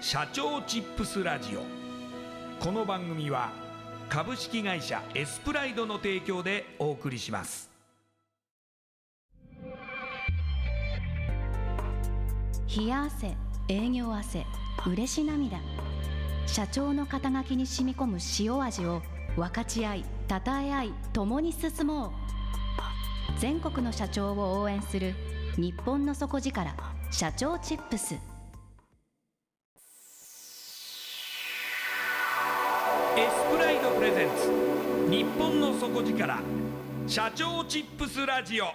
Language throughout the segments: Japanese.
社長チップスラジオ。この番組は株式会社エスプライドの提供でお送りします。冷や汗営業汗嬉し涙。社長の肩書きに染み込む塩味を分かち合いたたえ合い共に進もう。全国の社長を応援する日本の底力社長チップス。プライドプレゼンツ。日本の底力。社長チップスラジオ。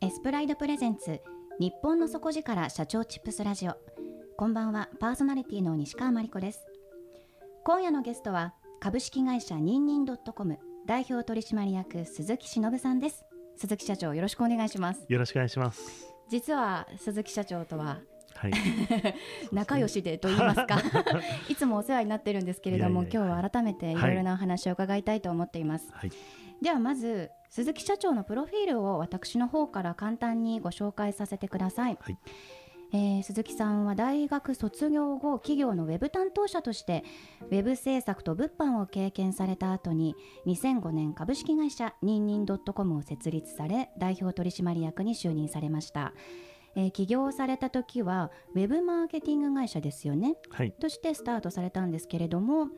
エスプライドプレゼンツ。日本の底力。社長チップスラジオ。こんばんは。パーソナリティの西川真理子です。今夜のゲストは。株式会社。ニンニンドットコム。代表取締役。鈴木忍さんです。鈴木社長よろしくお願いします。よろしくお願いします。実は。鈴木社長とははい。仲良しでと言いますか。いつもお世話になってるんですけれども今日は改めていろいろなお話を伺いたいと思っています、はい。ではまず鈴木社長のプロフィールを私の方から簡単にご紹介させてください、はい。えー鈴木さんは大学卒業後企業のウェブ担当者としてウェブ制作と物販を経験された後に2005年株式会社ニンニンドットコムを設立され代表取締役に就任されました、えー起業された時はウェブマーケティング会社ですよねはい。としてスタートされたんですけれども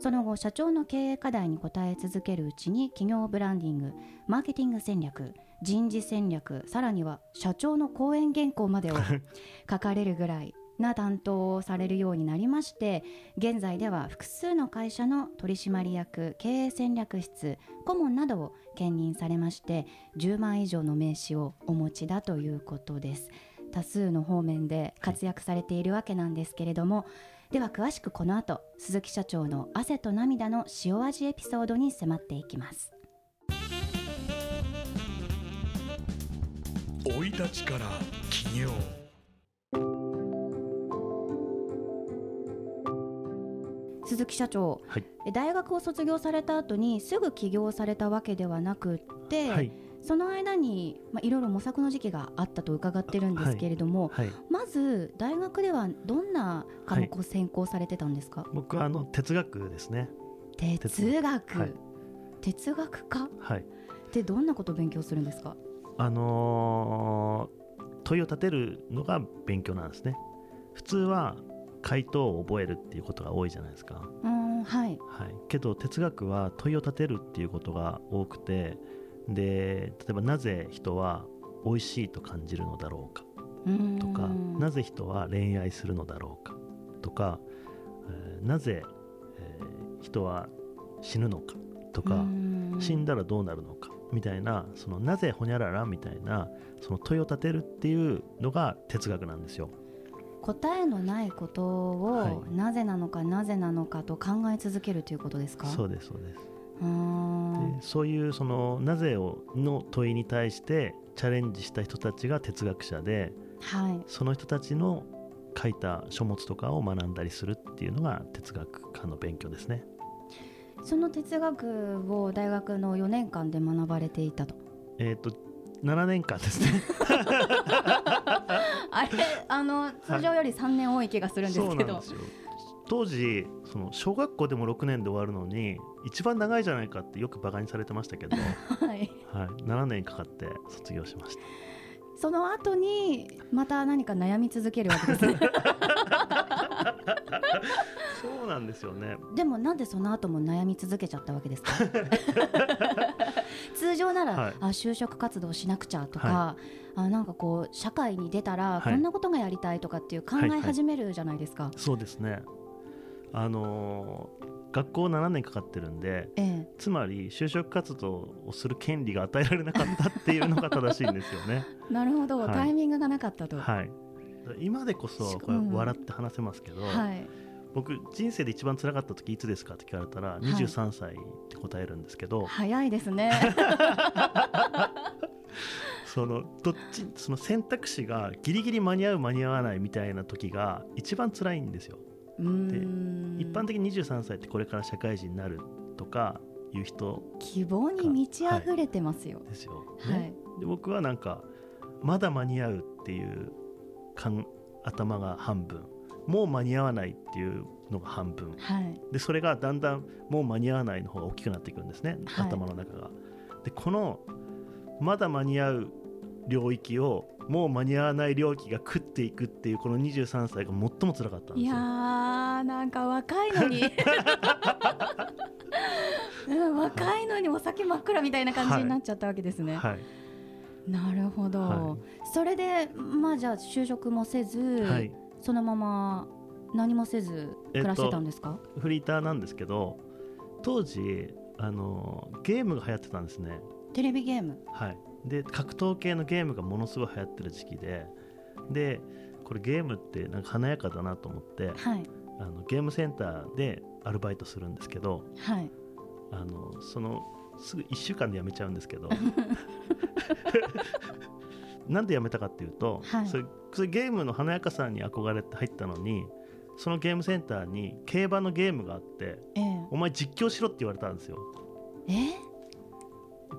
その後社長の経営課題に応え続けるうちに企業ブランディングマーケティング戦略人事戦略さらには社長の講演原稿までを 書かれるぐらいな担当をされるようになりまして現在では複数の会社の取締役経営戦略室顧問などを兼任されまして10万以上の名刺をお持ちだということです。多数の方面で活躍されているわけなんですけれども、では詳しくこの後鈴木社長の汗と涙の塩味エピソードに迫っていきます。生い立ちから起業。鈴木社長、はいえ大学を卒業された後にすぐ起業されたわけではなくって、はい。その間に、まあ、いろいろ模索の時期があったと伺ってるんですけれども、はい。まず大学ではどんな科目を専攻されてたんですか、僕はあの哲学ですね。哲学、はい哲学科？っはい。てどんなことを勉強するんですか？あのー問いを立てるのが勉強なんですね。普通は回答を覚えるっていうことが多いじゃないですか。はい。はい。けど哲学は問いを立てるっていうことが多くて、で、例えばなぜ人は美味しいと感じるのだろうか。とか、なぜ人は恋愛するのだろうか。とか、えーなぜ、えー人は死ぬのか。とか、死んだらどうなるのか。みたいなそのなぜほにゃららみたいなその問いを立てるっていうのが哲学なんですよ。答えのないことを、はいなぜなのかなぜなのかと考え続けるということですか？そうですそうです。でそういうそのなぜをの問いに対してチャレンジした人たちが哲学者ではいその人たちの書いた書物とかを学んだりするっていうのが哲学科の勉強ですね。その哲学を大学の4年間で学ばれていたとえっ、と7年間ですね。あれあの通常より3年多い気がするんですそうけど、なんですよ。当時その小学校でも6年で終わるのに一番長いじゃないかってよくバカにされてましたけど、はい、はい、7年かかって卒業しました。その後にまた何か悩み続けるわけですね そうなんですよね。でもなんでその後も悩み続けちゃったわけですか？通常なら、はい。あ就職活動しなくちゃとか、はあなんかこう社会に出たらはい。こんなことがやりたいとかっていう考えはいはい。始めるじゃないですか、そうですね。あのー学校7年かかってるんでええ。つまり就職活動をする権利が与えられなかったっていうのが正しいんですよね。なるほど、はい。タイミングがなかったと。はい、今でこそこれうん笑って話せますけど、はい僕人生で一番辛かった時いつですかって聞かれたらい23歳って答えるんですけど、早いですね。そのどっちその選択肢がギリギリ間に合う間に合わないみたいな時が一番辛いんですよ。うーん一般的に23歳ってこれから社会人になるとかいう人希望に満ち溢れてますよ。ですよ。はい。ねで僕はなんかまだ間に合うっていう感頭が半分もう間に合わないっていうのが半分はい。でそれがだんだんもう間に合わないの方が大きくなっていくんですね、はい頭の中が。でこのまだ間に合う領域をもう間に合わない領域が食っていくっていうこの23歳が最も辛かったんですよ。いやーなんか若いのに。う ん 若いのにお酒真っ暗みたいな感じになっちゃったわけですね。はいなるほど、はそれでまあじゃあ就職もせず、はい、そのまま何もせず暮らしてたんですか、フリーターなんですけど当時あのゲームが流行ってたんですね。テレビゲーム？はい、で格闘系のゲームがものすごい流行ってる時期ででこれゲームってなんか華やかだなと思ってはい。あのゲームセンターでアルバイトするんですけどはい。あのそのすぐ1週間で辞めちゃうんですけど。なんで辞めたかっていうと、はい。それそれゲームの華やかさに憧れて入ったのにそのゲームセンターに競馬のゲームがあってええ。お前実況しろって言われたんですよ。え？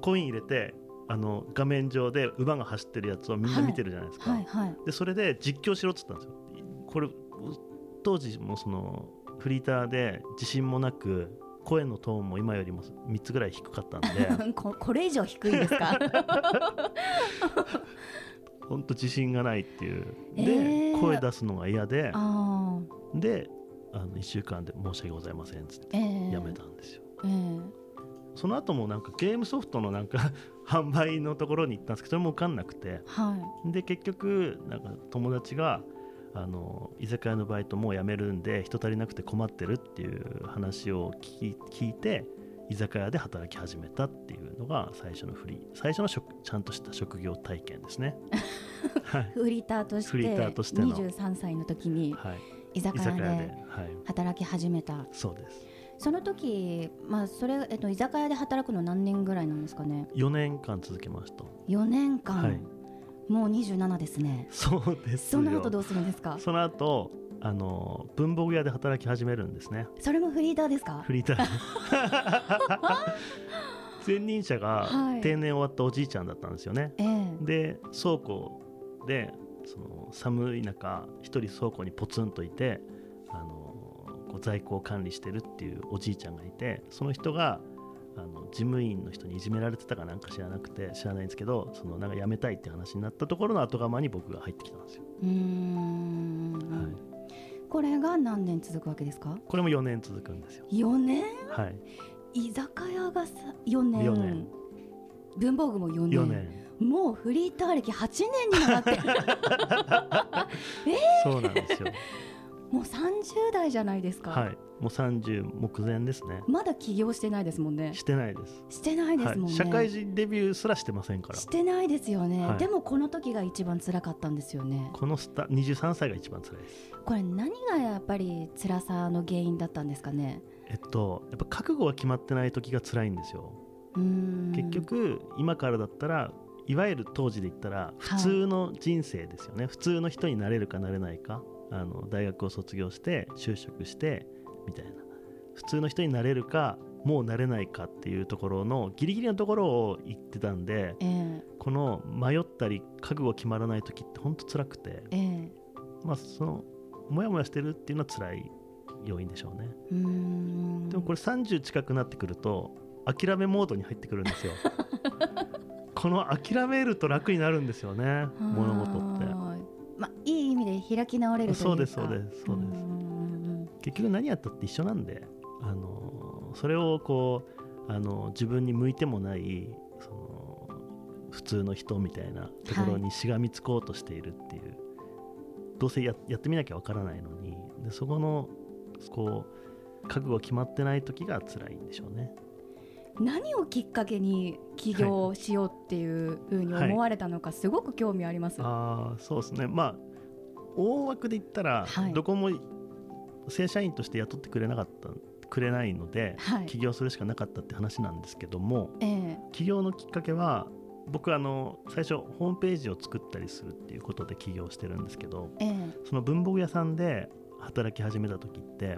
コイン入れてあの画面上で馬が走ってるやつをみんな見てるじゃないですか、はい。はい。でそれで実況しろっつったんですよ。これ当時もそのフリーターで自信もなく声のトーンも今よりも3つぐらい低かったんで。ここれ以上低いんですか？本当自信がないっていう。で、えー声出すのが嫌で。であの1週間で申し訳ございませんっつってええ。辞めたんですよ、ええ。その後もなんかゲームソフトのなんか 販売のところに行ったんですけどそれも受かんなくて。はい。で結局なんか友達があの居酒屋のバイトもう辞めるんで人足りなくて困ってるっていう話を聞き聞いて居酒屋で働き始めたっていうのが最初のフリー最初の職ちゃんとした職業体験ですね。はい、フリーターとしてフリーターとしての。23歳の時にはい、居酒屋で、働き始めた。そうです。その時まあそれ、えっと、居酒屋で働くの何年ぐらいなんですかね？4年間続けました。4年間、はいもう27ですね。そうですよ。その後どうするんですか？その後あの文房具屋で働き始めるんですね。それもフリーターですか？フリーター。前任者がはい。定年終わったおじいちゃんだったんですよね、ええ。で倉庫でその寒い中一人倉庫にポツンといてあの在庫を管理してるっていうおじいちゃんがいてその人があの事務員の人にいじめられてたかなんか知らなくて知らないんですけどそのなんか辞めたいって話になったところの後釜に僕が入ってきたんですよ、うーん、はい、これが何年続くわけですか？これも4年続くんですよ。4年？はい。居酒屋がさ4年。4年。文房具も4年。4年。もうフリーター歴8年にもなってる。そうなんですよ。もう30代じゃないですか、はいもう30目前ですね。まだ起業してないですもんね。してないです。してないですもんね、はい、社会人デビューすらしてませんから。してないですよね、はい。でもこの時が一番辛かったんですよね。このスタ23歳が一番辛いです。これ何がやっぱり辛さの原因だったんですかね？えっとやっぱ覚悟が決まってない時が辛いんですよ。うーん。結局今からだったらいわゆる当時で言ったら普通の人生ですよね、普通の人になれるかなれないか。あの大学を卒業して就職してみたいな。普通の人になれるかもうなれないかっていうところのギリギリのところを言ってたんでええ。この迷ったり覚悟決まらない時って本当辛くてええ。まあそのモヤモヤしてるっていうのは辛い要因でしょうね。でもこれ30近くなってくると諦めモードに入ってくるんですよ。この諦めると楽になるんですよね物事って。まあいい意味で開き直れるというか。そうですそうですそうです結局何やったって一緒なんであのそれをこうあの自分に向いてもないその普通の人みたいなところにしがみつこうとしているっていう、どうせややってみなきゃわからないのにでそこのこう覚悟決まってない時が辛いんでしょうね。うん何をきっかけに起業しようっていうふうに思われたのかすごく興味あります。ああそうですねまあ大枠で言ったら、はいどこも正社員として雇ってくれなかったくれないので、はい。起業するしかなかったって話なんですけどもええ。起業のきっかけは僕あの最初ホームページを作ったりするっていうことで起業してるんですけどええ。その文房具屋さんで働き始めた時って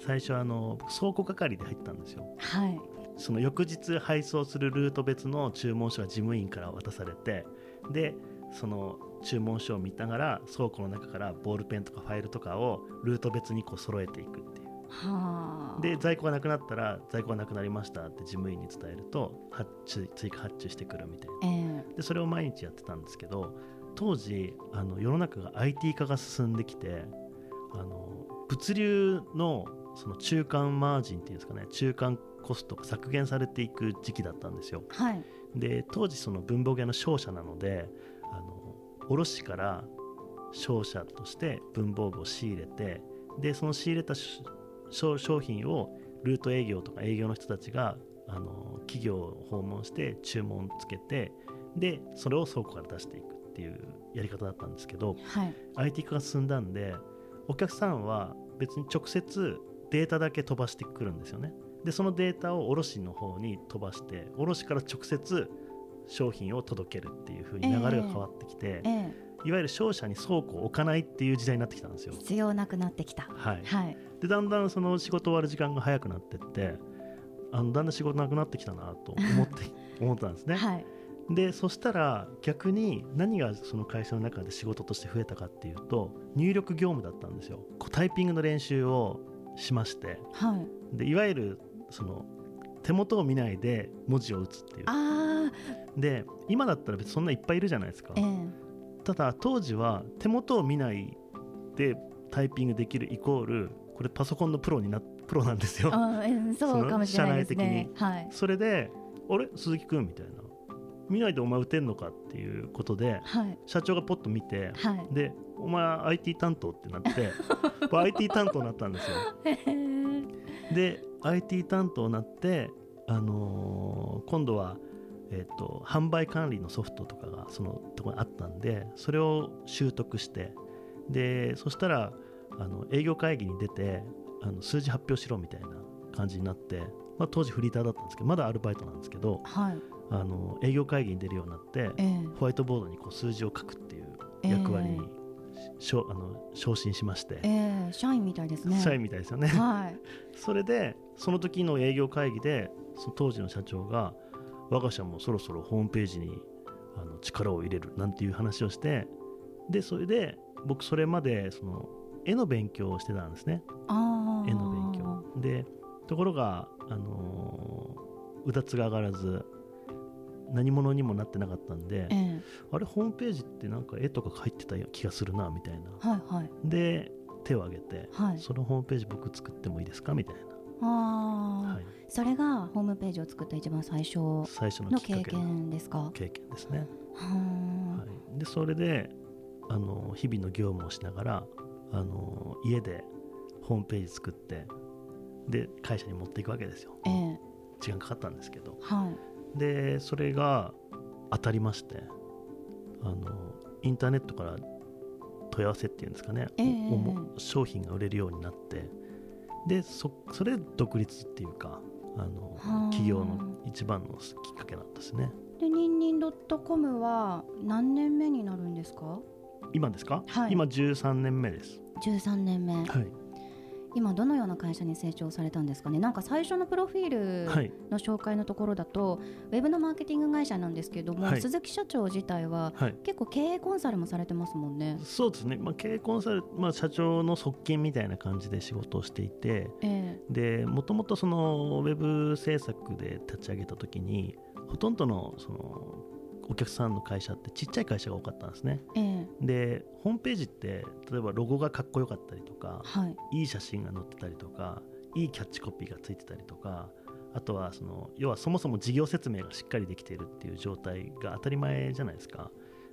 最初あの僕倉庫係で入ったんですよ。はい。その翌日配送するルート別の注文書が事務員から渡されてでその注文書を見ながら倉庫の中からボールペンとかファイルとかをルート別にこう揃えていくっていう。はあ。で在庫がなくなったら在庫がなくなりましたって事務員に伝えると発注追加発注してくるみたいな。ええ。でそれを毎日やってたんですけど当時あの世の中が IT 化が進んできてあの物流のその中間マージンっていうんですかね中間コストが削減されていく時期だったんですよ。はい。で当時その文房具屋の商社なので卸から商社として文房具を仕入れてでその仕入れた商品をルート営業とか営業の人たちがあの企業を訪問して注文つけてでそれを倉庫から出していくっていうやり方だったんですけどはい。IT 化が進んだんでお客さんは別に直接データだけ飛ばしてくるんですよね。でそのデータを卸の方に飛ばして卸から直接商品を届けるっていう風に流れが変わってきて、ええ。いわゆる商社に倉庫を置かないっていう時代になってきたんですよ。必要なくなってきた。はい、はい。でだんだんその仕事終わる時間が早くなってってあのだんだん仕事なくなってきたなと思って 思ったんですね。はい。でそしたら逆に何がその会社の中で仕事として増えたかっていうと入力業務だったんですよ。こうタイピングの練習をしまして。はい。でいわゆるその手元を見ないで文字を打つっていう。ああで今だったら別にそんないっぱいいるじゃないですか。ええ。ただ当時は手元を見ないでタイピングできるイコールこれパソコンのプロになプロなんですよ。ええそうかもしれないですそのねはい。それで「あれ？鈴木くん」みたいな「見ないでお前打てんのか」っていうことではい。社長がポッと見てはい。で「お前 IT 担当」ってなって IT 担当になったんですよ。で IT 担当になって、あのー今度は、えっと販売管理のソフトとかがそのところにあったんでそれを習得してでそしたらあの営業会議に出てあの数字発表しろみたいな感じになって、まあ、当時フリーターだったんですけどまだアルバイトなんですけどはい。あの営業会議に出るようになってええ。ホワイトボードにこう数字を書くっていう役割に、しょあの昇進しまして、ええ社員みたいですね。社員みたいですよね。はい。それでその時の営業会議でその当時の社長が我が社もそろそろホームページにあの力を入れるなんていう話をしてでそれで僕それまでその絵の勉強をしてたんですね。絵の勉強。でところが、あのーうだつが上がらず何者にもなってなかったんでええ。あれホームページってなんか絵とか書いてた気がするなみたいな。はいはい。で手を挙げて、はい。そのホームページ僕作ってもいいですかみたいあな、あ、はい、それがホームページを作った一番最初最初のの経験ですか？経験ですね、はい、でそれであの日々の業務をしながらあの家でホームページ作ってで会社に持っていくわけですよ。ええ。時間かかったんですけど。はい。でそれが当たりましてあのインターネットから問い合わせっていうんですかね、ええおも商品が売れるようになってでそそれで独立っていうかあのはあ企業の一番のきっかけなんですね。でニンニンドットコムは何年目になるんですか？今ですか、はい今13年目です。13年目、はい。今どのような会社に成長されたんですかね？なんか最初のプロフィールはい。の紹介のところだと、ウェブのマーケティング会社なんですけども、はい鈴木社長自体ははい。結構経営コンサルもされてますもんね。そうですね。まあ、経営コンサル、まあ、社長の側近みたいな感じで仕事をしていて、えで、もともとそのウェブ制作で立ち上げた時に、ほとんどのそのお客さんの会社ってちっちゃい会社が多かったんですね。ええ。えで、ホームページって例えばロゴがかっこよかったりとか、はい。いい写真が載ってたりとかいいキャッチコピーがついてたりとかあとはその要はそもそも事業説明がしっかりできているっていう状態が当たり前じゃないですか。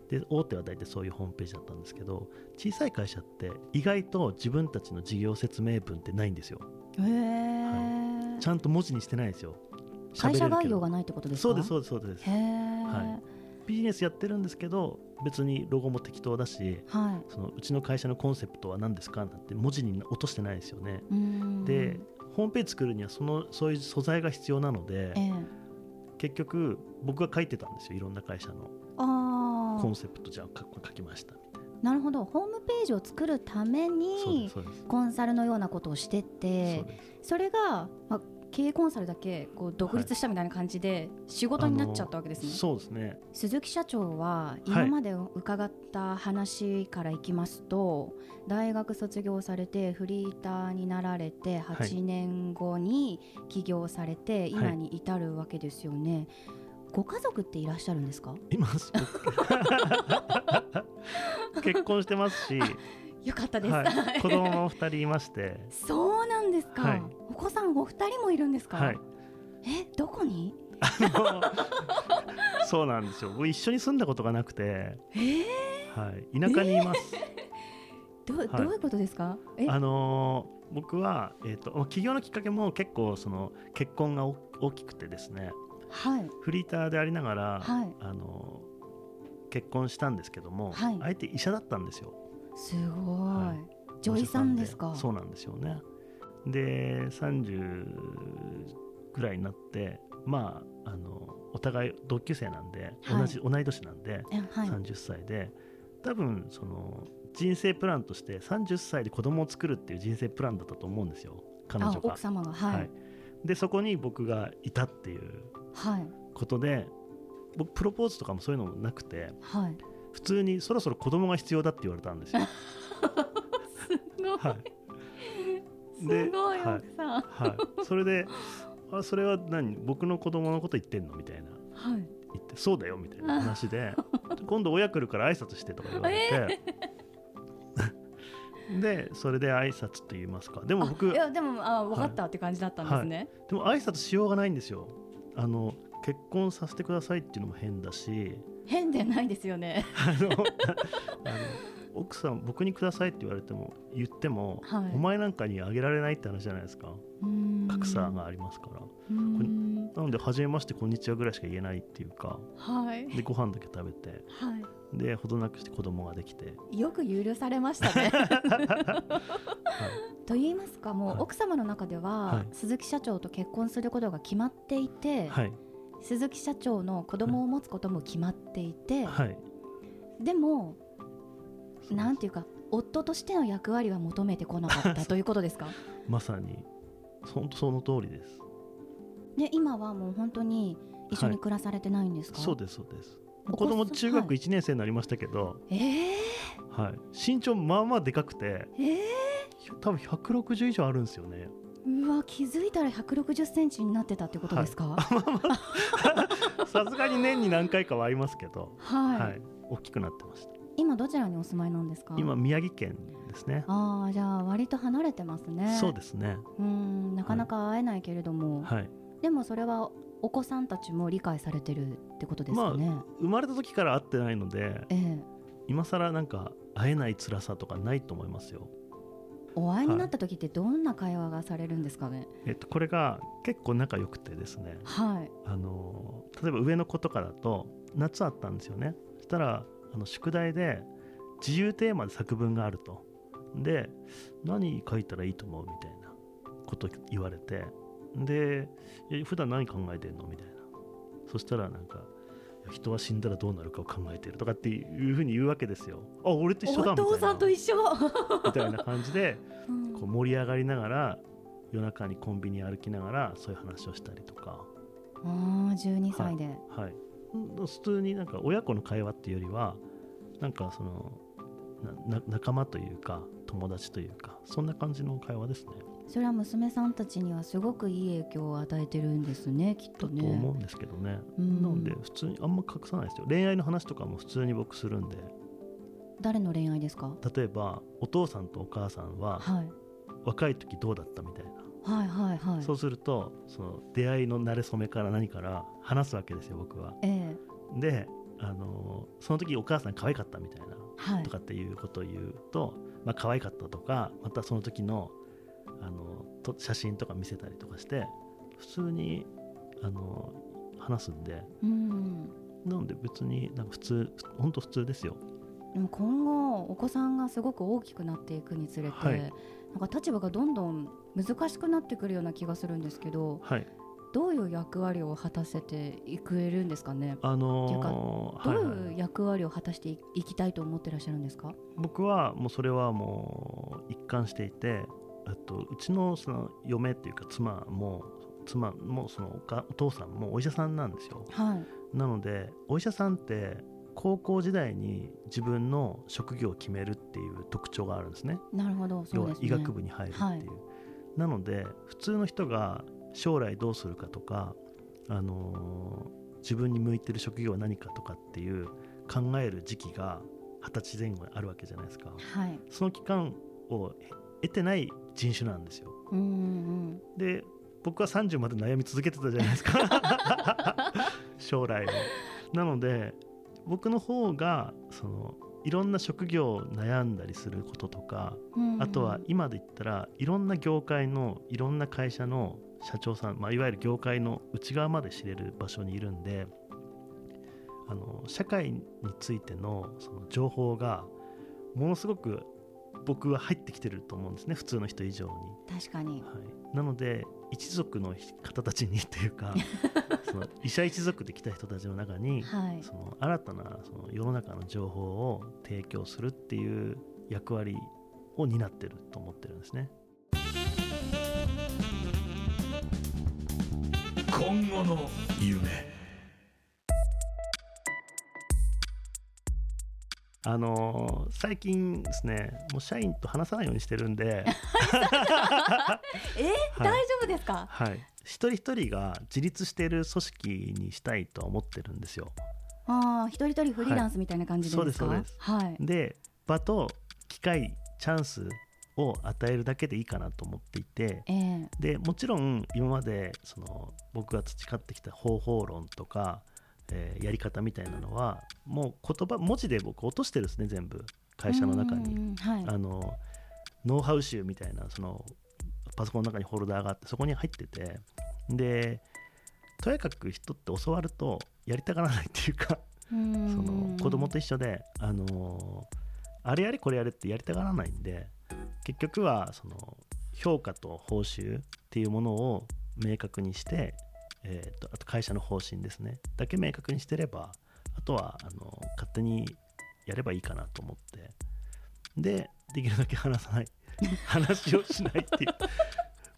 で大手は大体そういうホームページだったんですけど小さい会社って意外と自分たちの事業説明文ってないんですよ。へえ、ちゃんと文字にしてないんですよ。会社概要がないってことですか？そうですそうですそうです。はビジネスやってるんですけど別にロゴも適当だしはい。そのうちの会社のコンセプトは何ですかなんて文字に落としてないですよね。でホームページ作るにはそのそういう素材が必要なので、ええ。結局僕が書いてたんですよいろんな会社のコンセプトじゃあ書書きましたみたいな。るほど。ホームページを作るためにコンサルのようなことをしててそれが、まあ、経営コンサルだけこう独立したみたいな感じで仕事になっちゃったわけですね、そうですね。鈴木社長は今まで伺った話からいきますと、大学卒業されてフリーターになられてはい。8年後に起業されて今に至るわけですよね、ご家族っていらっしゃるんですか？今す。結婚してますし、よかったです、はい、子供も2人いまして。そうなんですか、はい。お子さんお二人もいるんですか、はい。えどこに？そうなんですよ。僕一緒に住んだことがなくて、えー、はい、田舎にいます、どはい。どういうことですか？え？あのー僕は、えー、とまあ起業のきっかけも結構その結婚がお大きくてですね。はい。フリーターでありながら、はい。あのー結婚したんですけども、はい。相手医者だったんですよすごい、は女医さんですか？そうなんですよね。で30ぐらいになってまああのお互い同級生なんで、はい。同じ同い年なんで、えはい。30歳で多分その人生プランとして30歳で子供を作るっていう人生プランだったと思うんですよ。彼女が。あ奥。様がはい、はい。でそこに僕がいたっていうことで僕プロポーズとかもそういうのもなくてはい普通にそろそろ子供が必要だって言われたんですよ。すごい、はい。すでごいはい。奥さん。はい、それであそれは何？僕の子供のこと言ってんの？みたいな。はい。言ってそうだよみたいな話で今度親来るから挨拶してとか言われて、でそれで挨拶と言いますか。でも僕あいやでもあ分かったって感じだったんですね、でも挨拶しようがないんですよ。あの結婚させてくださいっていうのも変だし変でないですよね。あの 奥さん僕にくださいって言われても言っても、はい。お前なんかにあげられないって話じゃないですか。格差がありますから。なので初めましてこんにちはぐらいしか言えないっていうかはい。でご飯だけ食べてはでほどなくして子供ができて。いよく許されましたね。と言いますかもうはい。奥様の中では、はい。鈴木社長と結婚することが決まっていて、はい鈴木社長の子供を持つことも決まっていて、はい。でもなんていうか夫としての役割は求めてこなかった ということですか？まさに。本当その通りです。で今はもう本当に一緒に暮らされてないんですか、そうですそうです。お子供中学はい。1年生になりましたけど、えー、はい。身長まあまあでかくてえ多分160以上あるんですよね。ー、うわ気づいたら160センチになってたってことですか？さすがに年に何回かはありますけど、はい、はい、大きくなってました。今どちらにお住まいなんですか？今宮城県ですね。ああじゃあ割と離れてますね。そうですね。うーんなかなか会えないけれども、はい。でもそれはお子さんたちも理解されてるってことですかね、生まれた時から会ってないのでええ。今更なんか会えない辛さとかないと思いますよお会いになった時ってどんな会話がされるんですかね？えっとこれが結構仲良くてですね。はい。あの例えば上の子とかだと夏あったんですよね。そしたらあの宿題で自由テーマで作文があると。で何書いたらいいと思うみたいなこと言われて。でえ普段何考えてんの？みたいな。そしたらなんか人は死んだらどうなるかを考えてるとかっていうふうに言うわけですよ。あ俺と一緒だおみたいな。父さんと一緒、みたいな感じで うん。こう盛り上がりながら夜中にコンビニ歩きながらそういう話をしたりとか、ああ12歳で、はい、うん普通になんか親子の会話っていうよりはなんかそのなな仲間というか友達というかそんな感じの会話ですね。それは娘さんたちにはすごくいい影響を与えてるんですねきっとだとね。思うんですけどね。うんなので普通にあんま隠さないですよ。恋愛の話とかも普通に僕するんで誰の恋愛ですか？例えばお父さんとお母さんははい若い時どうだったみたいな。はいはいはいそうするとその出会いの馴れ初めから何から話すわけですよ僕は。ええであのその時お母さん可愛かったみたいなはいとかっていうことを言うと、まあ可愛かったとかまたその時のあのと写真とか見せたりとかして普通にあの話すんで。うん。なので別になんか普通本当普通ですよ。でも今後お子さんがすごく大きくなっていくにつれて、はい。なんか立場がどんどん難しくなってくるような気がするんですけどはい。どういう役割を果たせていくれるんですかね？あのーどうはいう役割を果たしていいきたいと思ってらっしゃるんですか？僕はもうそれはもう一貫していてえっとうちのその嫁っていうか妻も妻もそのおかお父さんもお医者さんなんですよ。はい。なのでお医者さんって高校時代に自分の職業を決めるっていう特徴があるんですね。なるほどそ要はうですね。医学部に入るっていう、はい。なので普通の人が将来どうするかとか、あのー自分に向いてる職業は何かとかっていう考える時期が二十歳前後にあるわけじゃないですか。はい。その期間を得てない人種なんですよ。うんうんで僕は30まで悩み続けてたじゃないですか。将来を。なので僕の方がそのいろんな職業を悩んだりすることとかうんうん。あとは今で言ったらいろんな業界のいろんな会社の社長さん、まあ、いわゆる業界の内側まで知れる場所にいるんであの社会についてのその情報がものすごく僕は入ってきてると思うんですね普通の人以上に。確かにはい、なので一族の方たちにっていうか その医者一族で来た人たちの中にはいその新たなその世の中の情報を提供するっていう役割を担ってると思ってるんですね。今後の夢あのー最近ですねもう社員と話さないようにしてるんで、えはい。大丈夫ですか？はい、一人一人が自立している組織にしたいとは思ってるんですよ。ああ一人一人フリーランスみたいな感じでですか、そうです。はい。で場と機会チャンスを与えるだけでいいかなと思っていて。ええ。でもちろん今までその僕が培ってきた方法論とか、えーやり方みたいなのはもう言葉文字で僕落としてるんですね全部会社の中に。はい。あのノウハウ集みたいなそのパソコンの中にフォルダーがあってそこに入ってて。でとやかく人って教わるとやりたがらないっていうかその子供と一緒で、あのーあれやれこれやれってやりたがらないんで結局はその評価と報酬っていうものを明確にして、えーとあと会社の方針ですね。だけ明確にしてればあとはあの勝手にやればいいかなと思って。でできるだけ話さない。話をしないってい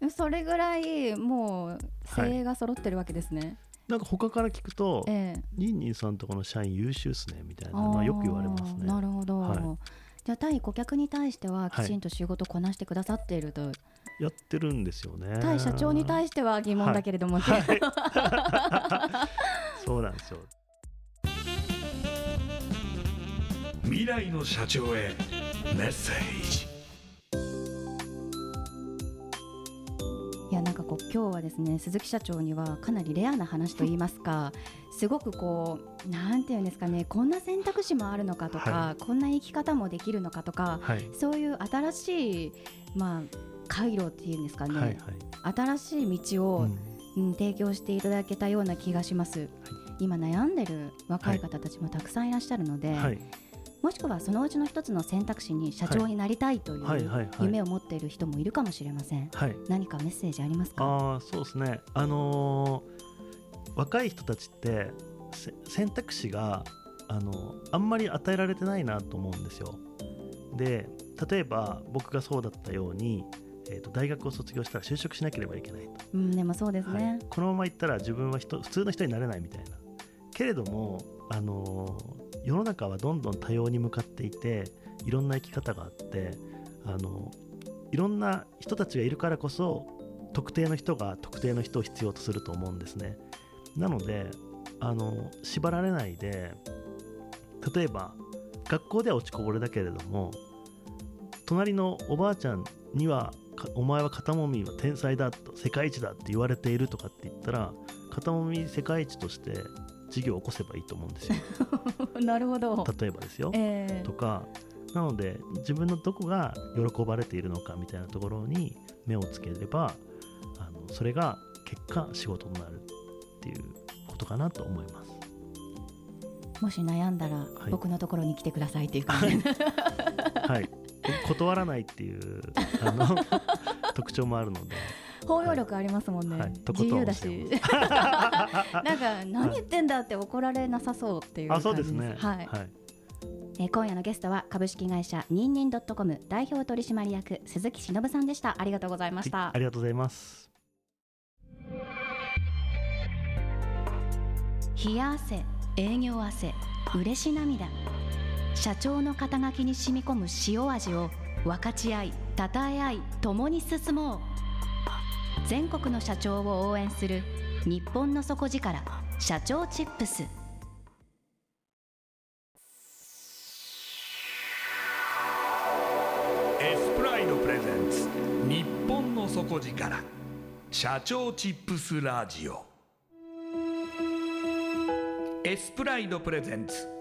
う。それぐらいもう精鋭が揃ってるわけですね、なんか他から聞くとええ「ニンニンさんとこの社員優秀っすね」みたいなのはよく言われますね。なるほど、はい。じゃあ対顧客に対してははい。きちんと仕事こなしてくださっていると、やってるんですよね。対社長に対しては疑問だけれども、はい、そうなんですよ。未来の社長へメッセージ。いやなんかこう今日はですね鈴木社長にはかなりレアな話といいますかすごくこうなんていうんですかねこんな選択肢もあるのかとか、はこんな生き方もできるのかとかはい、そういう新しいまあ回路っていうんですかね、はい、はい、新しい道を、うん。うん、提供していただけたような気がします、今悩んでる若い方たちもたくさんいらっしゃるので、はい、もしくはそのうちの一つの選択肢に社長になりたいといはい、はうい、はい、夢を持っている人もいるかもしれません、はい、何かメッセージありますか？ああ、そうですね。あのー若い人たちってせ選択肢があのあんまり与えられてないなと思うんですよ。で例えば僕がそうだったように、えーと大学を卒業したら就職しなければいけないと。うんでもそうですはい。ね、このままいったら自分は人普通の人になれないみたいな。けれども、あのー世の中はどんどん多様に向かっていていろんな生き方があって、あのいろんな人たちがいるからこそ特定の人が特定の人を必要とすると思うんですね。なので、あの縛られないで例えば学校では落ちこぼれだけれども隣のおばあちゃんにはかお前は肩もみは天才だと世界一だって言われているとかって言ったら肩もみ世界一として事業を起こせばいいと思うんですよ。なるほど。例えばですよ。えとかなので自分のどこが喜ばれているのかみたいなところに目をつければあのそれが結果仕事になるっていうことかなと思います。ーもし悩んだら、い。僕のところに来てくださいっていう感じ。で はい。僕断らないっていうあの 特徴もあるので。包容力ありますもんね、はい。自由だし。なんか何言ってんだって怒られなさそうっていう感あじそうですね。はい。はい、えー今夜のゲストは株式会社ニンニンドットコム代表取締役鈴木忍さんでした。ありがとうございました、はい。ありがとうございます。冷や汗営業汗嬉し涙社長の肩書きに染み込む塩味を分かち合いたたえ合い共に進もう。全国の社長を応援する日本の底力社長チップス。エスプライドプレゼンツ日本の底力社長チップスラジオ。エスプライドプレゼンツ